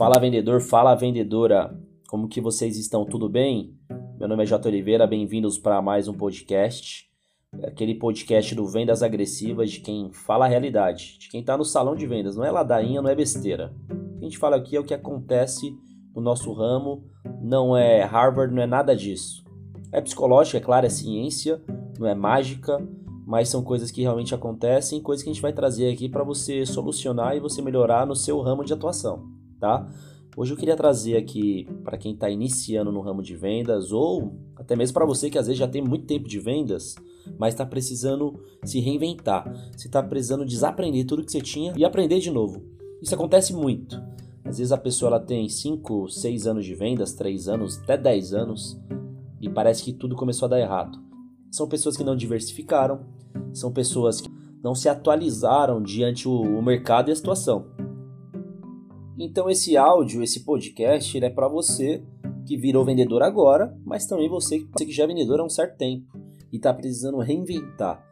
Fala vendedor, fala vendedora. Como que vocês estão? Tudo bem? Meu nome é J. Oliveira, bem-vindos para mais um podcast. Aquele podcast do Vendas Agressivas de quem fala a realidade, de quem está no salão de vendas. Não é ladainha, não é besteira. O que a gente fala aqui é o que acontece no nosso ramo, não é Harvard, não é nada disso. É psicológico, é claro, é ciência, não é mágica, mas são coisas que realmente acontecem, coisas que a gente vai trazer aqui para você solucionar e você melhorar no seu ramo de atuação, tá? Hoje eu queria trazer aqui para quem está iniciando no ramo de vendas ou até mesmo para você que às vezes já tem muito tempo de vendas, mas está precisando se reinventar. Você está precisando desaprender tudo que você tinha e aprender de novo. Isso acontece muito. Às vezes a pessoa ela tem 5, 6 anos de vendas, 3 anos, até 10 anos e parece que tudo começou a dar errado. São pessoas que não diversificaram, são pessoas que não se atualizaram diante o, mercado e a situação. Então esse áudio, esse podcast, ele é para você que virou vendedor agora, mas também você, que já é vendedor há um certo tempo e está precisando reinventar,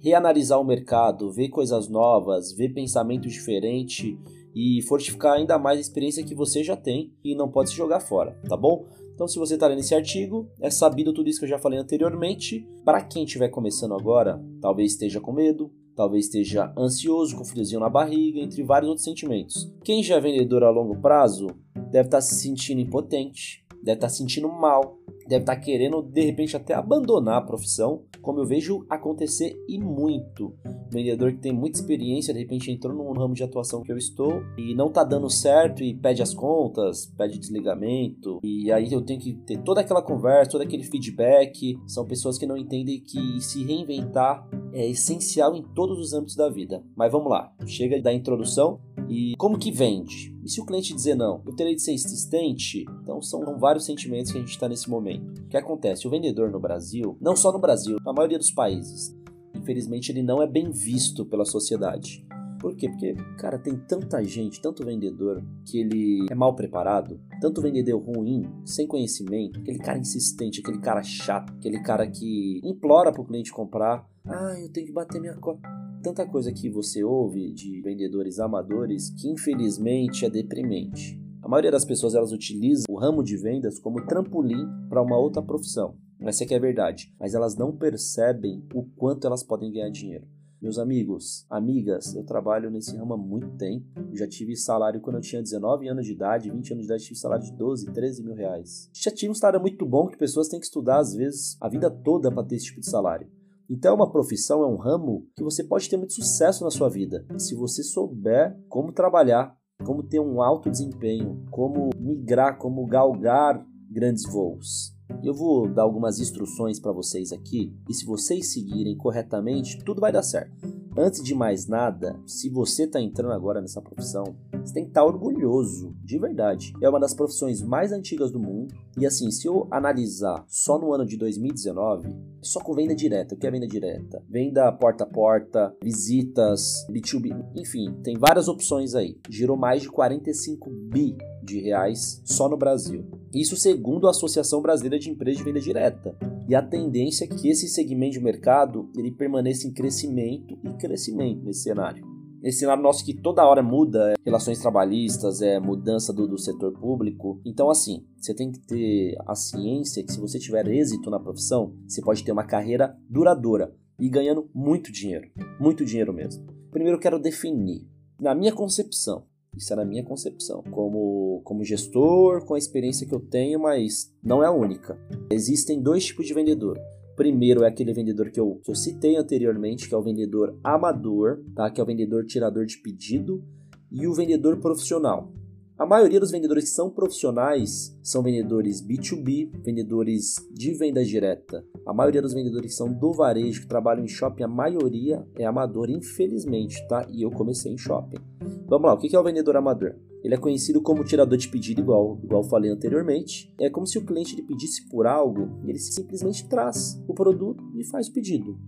reanalisar o mercado, ver coisas novas, ver pensamento diferente e fortificar ainda mais a experiência que você já tem e não pode se jogar fora, tá bom? Então, se você está lendo esse artigo, é sabido tudo isso que eu já falei anteriormente. Para quem estiver começando agora, talvez esteja com medo, talvez esteja ansioso, com friozinho na barriga, entre vários outros sentimentos. Quem já é vendedor a longo prazo deve estar tá se sentindo impotente, deve estar tá se sentindo mal, deve estar tá querendo de repente até abandonar a profissão, como eu vejo acontecer e muito. Vendedor que tem muita experiência, de repente entrou num ramo de atuação que eu estou e não tá dando certo e pede as contas, pede desligamento, e aí eu tenho que ter toda aquela conversa, todo aquele feedback. São pessoas que não entendem que se reinventar é essencial em todos os âmbitos da vida. Mas vamos lá, chega da introdução e como que vende? E se o cliente dizer não? Eu terei de ser insistente? Então são vários sentimentos que a gente está nesse momento. O que acontece? O vendedor no Brasil, não só no Brasil, na maioria dos países, infelizmente ele não é bem visto pela sociedade. Por quê? Porque, cara, tem tanta gente, tanto vendedor, que ele é mal preparado, tanto vendedor ruim, sem conhecimento, aquele cara insistente, aquele cara chato, aquele cara que implora pro cliente comprar. Ah, eu tenho que bater minha cota tanta coisa que você ouve de vendedores amadores que infelizmente é deprimente. A maioria das pessoas elas utilizam o ramo de vendas como trampolim para uma outra profissão. Essa é que é a verdade, mas elas não percebem o quanto elas podem ganhar dinheiro. Meus amigos, amigas, eu trabalho nesse ramo há muito tempo. já tive salário quando eu tinha 19 anos de idade, 20 anos de idade, tive salário de 12, 13 mil reais. Já tive um salário muito bom que pessoas têm que estudar, às vezes, a vida toda para ter esse tipo de salário. Então, uma profissão, é um ramo que você pode ter muito sucesso na sua vida, se você souber como trabalhar, como ter um alto desempenho, como migrar, como galgar grandes voos. Eu vou dar algumas instruções para vocês aqui e se vocês seguirem corretamente, tudo vai dar certo. Antes de mais nada, se você está entrando agora nessa profissão, você tem que estar tá orgulhoso, de verdade. É uma das profissões mais antigas do mundo. E assim, se eu analisar só no ano de 2019, só com venda direta. O que é venda direta? Venda porta a porta, visitas, B2B, enfim, tem várias opções aí. Girou mais de 45 bi de reais só no Brasil. Isso segundo a Associação Brasileira de Empresas de Venda Direta. E a tendência é que esse segmento de mercado ele permaneça em crescimento e crescimento nesse cenário. Esse cenário nosso que toda hora muda, é relações trabalhistas, é mudança do, do setor público. Então, assim, você tem que ter a ciência que se você tiver êxito na profissão, você pode ter uma carreira duradoura e ganhando muito dinheiro. Muito dinheiro mesmo. Primeiro eu quero definir, na minha concepção, isso é na minha concepção, como, como gestor, com a experiência que eu tenho, mas não é a única. Existem dois tipos de vendedor. Primeiro é aquele vendedor que eu, que eu citei anteriormente, que é o vendedor amador, tá? que é o vendedor tirador de pedido, e o vendedor profissional. A maioria dos vendedores que são profissionais são vendedores B2B, vendedores de venda direta. A maioria dos vendedores que são do varejo, que trabalham em shopping, a maioria é amador, infelizmente, tá? E eu comecei em shopping. Vamos lá, o que é o vendedor amador? Ele é conhecido como tirador de pedido, igual, igual falei anteriormente. É como se o cliente lhe pedisse por algo ele simplesmente traz o produto e faz o pedido.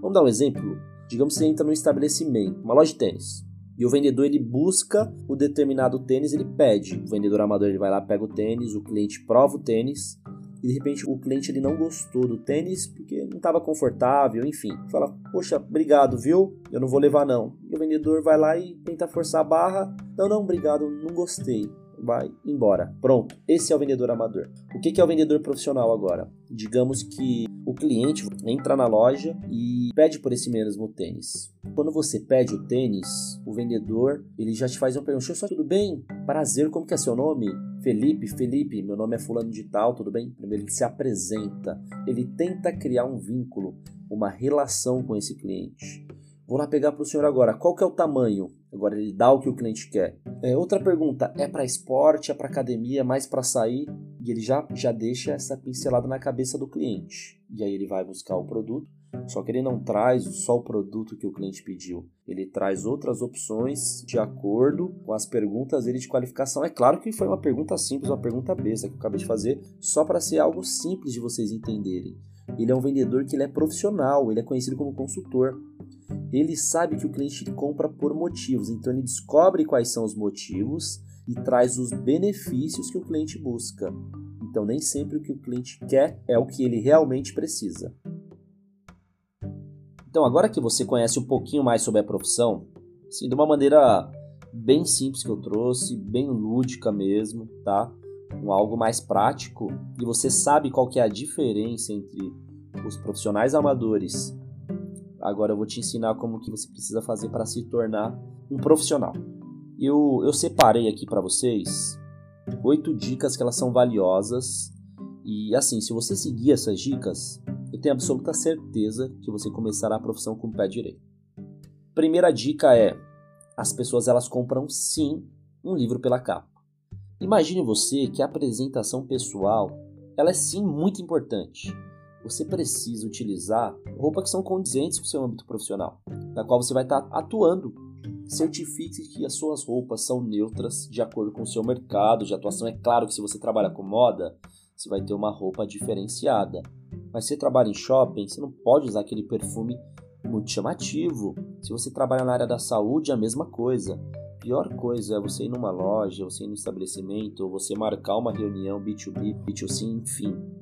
Vamos dar um exemplo? Digamos que você entra num estabelecimento, uma loja de tênis. E o vendedor ele busca o determinado tênis, ele pede. O vendedor amador ele vai lá, pega o tênis, o cliente prova o tênis e de repente o cliente ele não gostou do tênis porque não estava confortável, enfim. Fala, poxa, obrigado, viu? Eu não vou levar não. E o vendedor vai lá e tenta forçar a barra. Não, não, obrigado, não gostei. Vai embora. Pronto, esse é o vendedor amador. O que é o vendedor profissional agora? Digamos que o cliente entra na loja e pede por esse mesmo tênis. Quando você pede o tênis, o vendedor ele já te faz uma pergunta: só tudo bem? Prazer, como que é seu nome? Felipe, Felipe, meu nome é fulano de tal, tudo bem? Primeiro ele se apresenta, ele tenta criar um vínculo, uma relação com esse cliente. Vou lá pegar para o senhor agora. Qual que é o tamanho? Agora ele dá o que o cliente quer. É, outra pergunta: é para esporte, é para academia, é mais para sair? E ele já, já deixa essa pincelada na cabeça do cliente. E aí ele vai buscar o produto. Só que ele não traz só o produto que o cliente pediu. Ele traz outras opções de acordo com as perguntas dele de qualificação. É claro que foi uma pergunta simples, uma pergunta besta que eu acabei de fazer, só para ser algo simples de vocês entenderem. Ele é um vendedor que ele é profissional, ele é conhecido como consultor. Ele sabe que o cliente compra por motivos, então ele descobre quais são os motivos e traz os benefícios que o cliente busca. Então, nem sempre o que o cliente quer é o que ele realmente precisa. Então, agora que você conhece um pouquinho mais sobre a profissão, assim, de uma maneira bem simples que eu trouxe, bem lúdica mesmo, tá? Com algo mais prático, e você sabe qual que é a diferença entre os profissionais amadores Agora eu vou te ensinar como que você precisa fazer para se tornar um profissional. Eu, eu separei aqui para vocês oito dicas que elas são valiosas e assim, se você seguir essas dicas, eu tenho absoluta certeza que você começará a profissão com o pé direito. Primeira dica é: as pessoas elas compram sim um livro pela capa. Imagine você que a apresentação pessoal ela é sim muito importante você precisa utilizar roupas que são condizentes com o seu âmbito profissional, na qual você vai estar atuando. Certifique que as suas roupas são neutras de acordo com o seu mercado de atuação. É claro que se você trabalha com moda, você vai ter uma roupa diferenciada. Mas se você trabalha em shopping, você não pode usar aquele perfume muito chamativo. Se você trabalha na área da saúde, é a mesma coisa. Pior coisa é você ir numa loja, você ir no estabelecimento, ou você marcar uma reunião B2B, B2C, enfim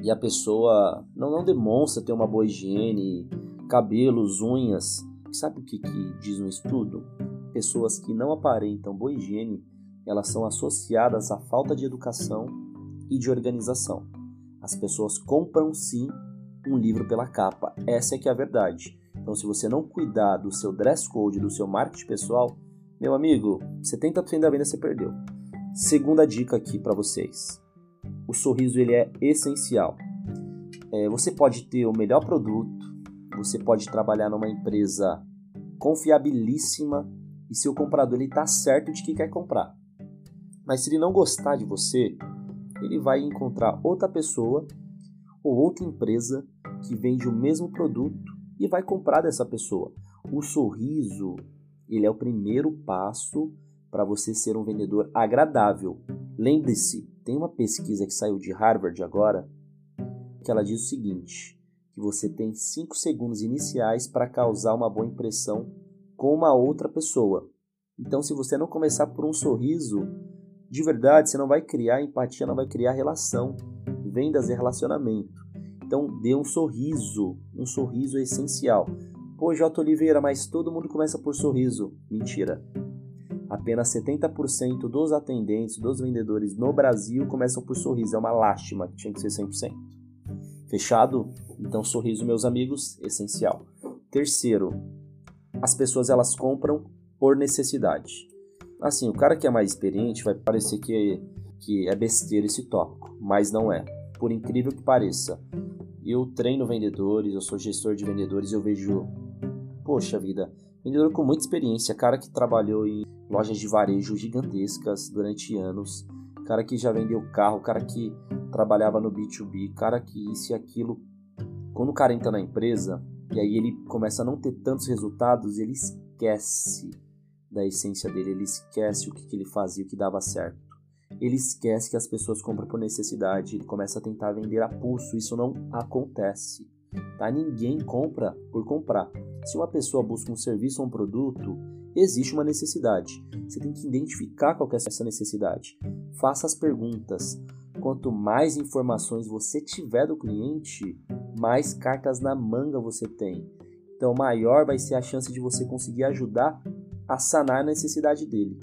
e a pessoa não, não demonstra ter uma boa higiene, cabelos, unhas. Sabe o que, que diz um estudo? Pessoas que não aparentam boa higiene, elas são associadas à falta de educação e de organização. As pessoas compram sim um livro pela capa. Essa é que é a verdade. Então, se você não cuidar do seu dress code, do seu marketing pessoal, meu amigo, 70% da venda você perdeu. Segunda dica aqui para vocês o sorriso ele é essencial. É, você pode ter o melhor produto, você pode trabalhar numa empresa confiabilíssima e seu comprador ele está certo de que quer comprar. Mas se ele não gostar de você, ele vai encontrar outra pessoa ou outra empresa que vende o mesmo produto e vai comprar dessa pessoa. O sorriso, ele é o primeiro passo para você ser um vendedor agradável. Lembre-se, tem uma pesquisa que saiu de Harvard agora que ela diz o seguinte: que você tem 5 segundos iniciais para causar uma boa impressão com uma outra pessoa. Então, se você não começar por um sorriso, de verdade, você não vai criar empatia, não vai criar relação. Vendas e relacionamento. Então, dê um sorriso. Um sorriso é essencial. Pô, J. Oliveira, mas todo mundo começa por sorriso. Mentira. Apenas 70% dos atendentes, dos vendedores no Brasil começam por sorriso. É uma lástima, tinha que ser 100%. Fechado? Então, sorriso, meus amigos, essencial. Terceiro, as pessoas elas compram por necessidade. Assim, o cara que é mais experiente vai parecer que, que é besteira esse tópico, mas não é. Por incrível que pareça, eu treino vendedores, eu sou gestor de vendedores, eu vejo, poxa vida, vendedor com muita experiência, cara que trabalhou em lojas de varejo gigantescas durante anos, cara que já vendeu carro, cara que trabalhava no B2B, cara que isso e aquilo. Quando o cara entra na empresa e aí ele começa a não ter tantos resultados, ele esquece da essência dele, ele esquece o que, que ele fazia, o que dava certo. Ele esquece que as pessoas compram por necessidade, ele começa a tentar vender a pulso, isso não acontece. Tá? Ninguém compra por comprar. Se uma pessoa busca um serviço ou um produto, existe uma necessidade. Você tem que identificar qual é essa necessidade. Faça as perguntas. Quanto mais informações você tiver do cliente, mais cartas na manga você tem. Então, maior vai ser a chance de você conseguir ajudar a sanar a necessidade dele.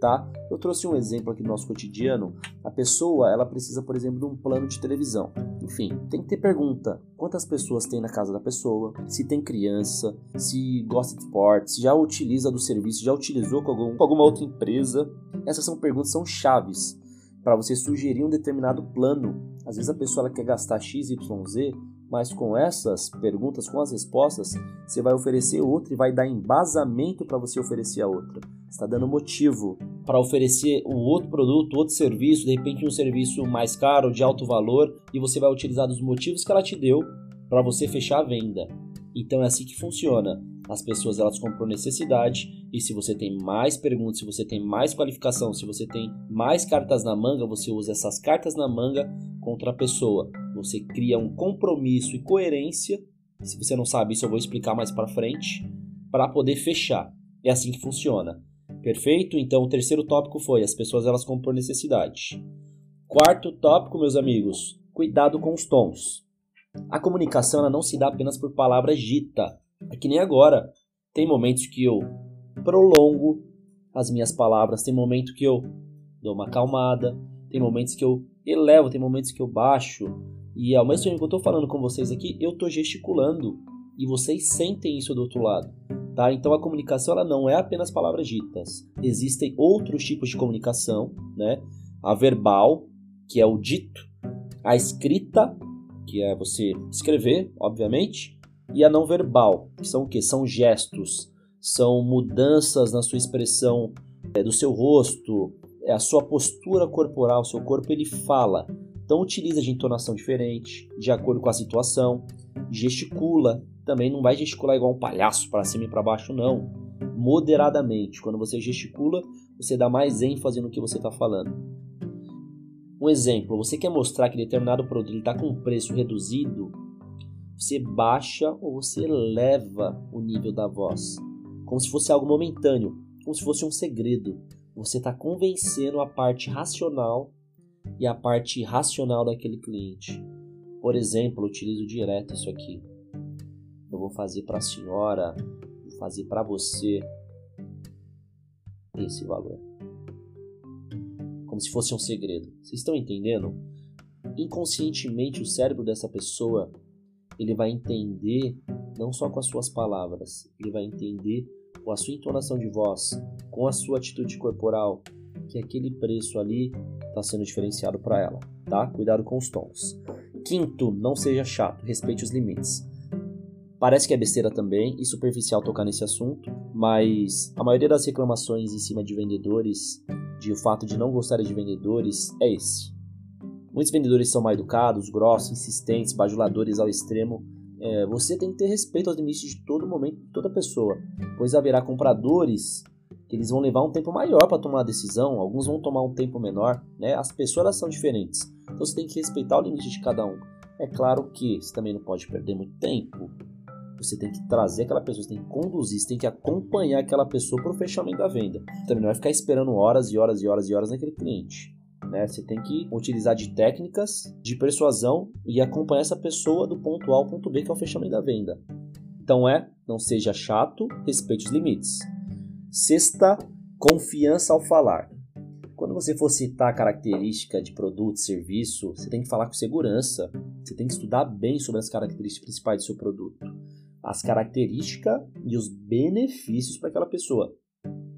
tá? Eu trouxe um exemplo aqui do nosso cotidiano. A pessoa, ela precisa, por exemplo, de um plano de televisão. Enfim, tem que ter pergunta: quantas pessoas tem na casa da pessoa? Se tem criança? Se gosta de esporte? Se já utiliza do serviço? Já utilizou com, algum, com alguma outra empresa? Essas são perguntas, são chaves para você sugerir um determinado plano. Às vezes a pessoa quer gastar X, Y, Z, mas com essas perguntas, com as respostas, você vai oferecer outra e vai dar embasamento para você oferecer a outra. Está dando motivo para oferecer um outro produto, outro serviço, de repente um serviço mais caro, de alto valor, e você vai utilizar dos motivos que ela te deu para você fechar a venda. Então é assim que funciona. As pessoas elas compram necessidade e se você tem mais perguntas, se você tem mais qualificação, se você tem mais cartas na manga, você usa essas cartas na manga contra a pessoa. Você cria um compromisso e coerência. Se você não sabe isso, eu vou explicar mais para frente para poder fechar. É assim que funciona. Perfeito? Então o terceiro tópico foi as pessoas elas compram por necessidade. Quarto tópico, meus amigos, cuidado com os tons. A comunicação ela não se dá apenas por palavras dita. É que nem agora. Tem momentos que eu prolongo as minhas palavras, tem momentos que eu dou uma acalmada, tem momentos que eu elevo, tem momentos que eu baixo. E ao mesmo tempo que eu estou falando com vocês aqui, eu estou gesticulando. E vocês sentem isso do outro lado. Tá? Então a comunicação ela não é apenas palavras ditas. Existem outros tipos de comunicação, né? A verbal, que é o dito, a escrita, que é você escrever, obviamente, e a não verbal, que são o que? São gestos, são mudanças na sua expressão é, do seu rosto, é a sua postura corporal, o seu corpo ele fala. Então utiliza de entonação diferente, de acordo com a situação, gesticula, também não vai gesticular igual um palhaço para cima e para baixo não, moderadamente. Quando você gesticula, você dá mais ênfase no que você está falando. Um exemplo, você quer mostrar que determinado produto está com preço reduzido, você baixa ou você eleva o nível da voz, como se fosse algo momentâneo, como se fosse um segredo. Você está convencendo a parte racional e a parte irracional daquele cliente. Por exemplo, utilizo direto isso aqui. Eu vou fazer para a senhora, vou fazer para você esse valor. Como se fosse um segredo. Vocês estão entendendo? Inconscientemente o cérebro dessa pessoa, ele vai entender não só com as suas palavras, ele vai entender com a sua entonação de voz, com a sua atitude corporal, que aquele preço ali está sendo diferenciado para ela, tá? Cuidado com os tons. Quinto, não seja chato, respeite os limites. Parece que é besteira também e superficial tocar nesse assunto, mas a maioria das reclamações em cima de vendedores, de o fato de não gostarem de vendedores, é esse. Muitos vendedores são mal educados, grossos, insistentes, bajuladores ao extremo. É, você tem que ter respeito aos limites de todo momento, de toda pessoa, pois haverá compradores que eles vão levar um tempo maior para tomar a decisão, alguns vão tomar um tempo menor, né? As pessoas são diferentes, então você tem que respeitar o limite de cada um. É claro que você também não pode perder muito tempo. Você tem que trazer aquela pessoa, você tem que conduzir, você tem que acompanhar aquela pessoa para o fechamento da venda. Também não vai ficar esperando horas e horas e horas e horas naquele cliente. Né? Você tem que utilizar de técnicas de persuasão e acompanhar essa pessoa do ponto A ao ponto B, que é o fechamento da venda. Então é, não seja chato, respeite os limites. Sexta, confiança ao falar. Quando você for citar característica de produto, serviço, você tem que falar com segurança. Você tem que estudar bem sobre as características principais do seu produto, as características e os benefícios para aquela pessoa.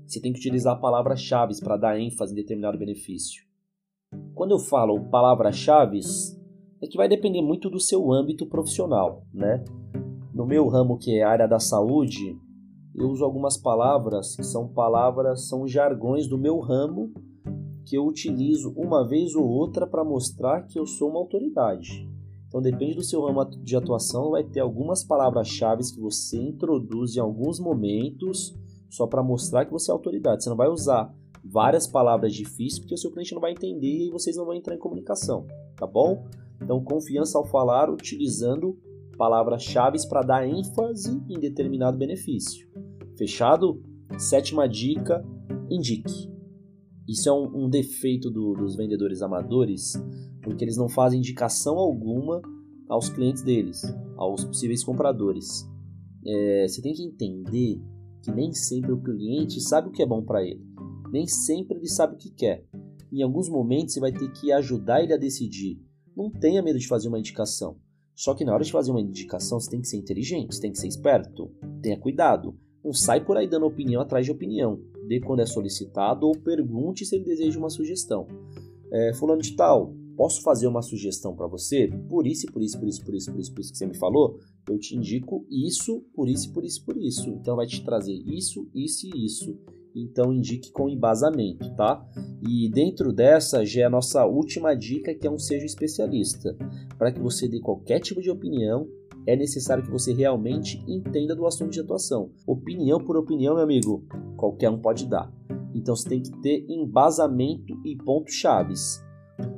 Você tem que utilizar palavras-chave para dar ênfase em determinado benefício. Quando eu falo palavras-chave, é que vai depender muito do seu âmbito profissional, né? No meu ramo, que é a área da saúde, eu uso algumas palavras que são palavras, são jargões do meu ramo que eu utilizo uma vez ou outra para mostrar que eu sou uma autoridade. Então depende do seu ramo de atuação, vai ter algumas palavras-chave que você introduz em alguns momentos só para mostrar que você é autoridade. Você não vai usar várias palavras difíceis porque o seu cliente não vai entender e vocês não vão entrar em comunicação, tá bom? Então confiança ao falar utilizando palavras-chave para dar ênfase em determinado benefício. Fechado? Sétima dica: indique. Isso é um, um defeito do, dos vendedores amadores, porque eles não fazem indicação alguma aos clientes deles, aos possíveis compradores. É, você tem que entender que nem sempre o cliente sabe o que é bom para ele. Nem sempre ele sabe o que quer. Em alguns momentos você vai ter que ajudar ele a decidir. Não tenha medo de fazer uma indicação. Só que na hora de fazer uma indicação, você tem que ser inteligente, você tem que ser esperto. Tenha cuidado. Não sai por aí dando opinião atrás de opinião. Dê quando é solicitado ou pergunte se ele deseja uma sugestão. É, fulano de tal, posso fazer uma sugestão para você? Por isso, por isso, por isso, por isso, por isso, por isso que você me falou, eu te indico isso, por isso, por isso, por isso. Então vai te trazer isso, isso e isso. Então indique com embasamento, tá? E dentro dessa já é a nossa última dica, que é um seja especialista. Para que você dê qualquer tipo de opinião, é necessário que você realmente entenda do assunto de atuação. Opinião por opinião, meu amigo, qualquer um pode dar. Então você tem que ter embasamento e pontos chaves.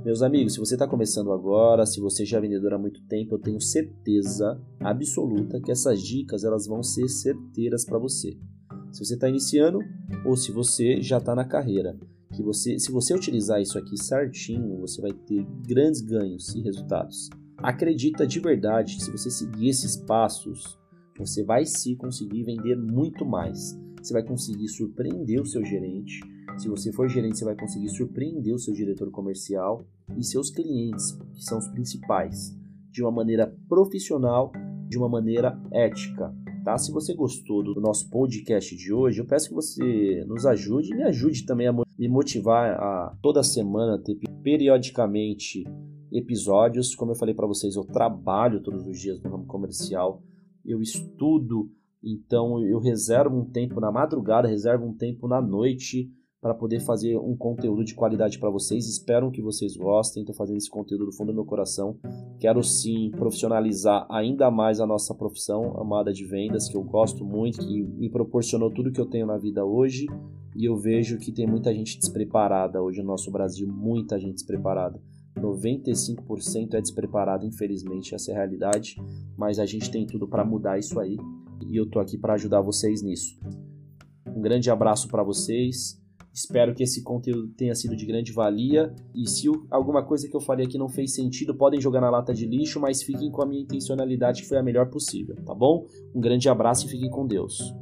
Meus amigos, se você está começando agora, se você já é vendedor há muito tempo, eu tenho certeza absoluta que essas dicas elas vão ser certeiras para você. Se você está iniciando ou se você já está na carreira, que você, se você utilizar isso aqui certinho, você vai ter grandes ganhos e resultados. Acredita de verdade que se você seguir esses passos, você vai se conseguir vender muito mais. Você vai conseguir surpreender o seu gerente. Se você for gerente, você vai conseguir surpreender o seu diretor comercial e seus clientes, que são os principais, de uma maneira profissional, de uma maneira ética. Tá? Se você gostou do nosso podcast de hoje, eu peço que você nos ajude e me ajude também a me motivar a toda semana ter periodicamente episódios. Como eu falei para vocês, eu trabalho todos os dias no ramo comercial, eu estudo, então eu reservo um tempo na madrugada, reservo um tempo na noite para poder fazer um conteúdo de qualidade para vocês. Espero que vocês gostem. Estou fazendo esse conteúdo do fundo do meu coração. Quero sim profissionalizar ainda mais a nossa profissão amada de vendas, que eu gosto muito, que me proporcionou tudo que eu tenho na vida hoje. E eu vejo que tem muita gente despreparada hoje no nosso Brasil, muita gente despreparada. 95% é despreparado, infelizmente, essa é a realidade, mas a gente tem tudo para mudar isso aí e eu tô aqui para ajudar vocês nisso. Um grande abraço para vocês. Espero que esse conteúdo tenha sido de grande valia. E se alguma coisa que eu falei aqui não fez sentido, podem jogar na lata de lixo, mas fiquem com a minha intencionalidade que foi a melhor possível, tá bom? Um grande abraço e fiquem com Deus.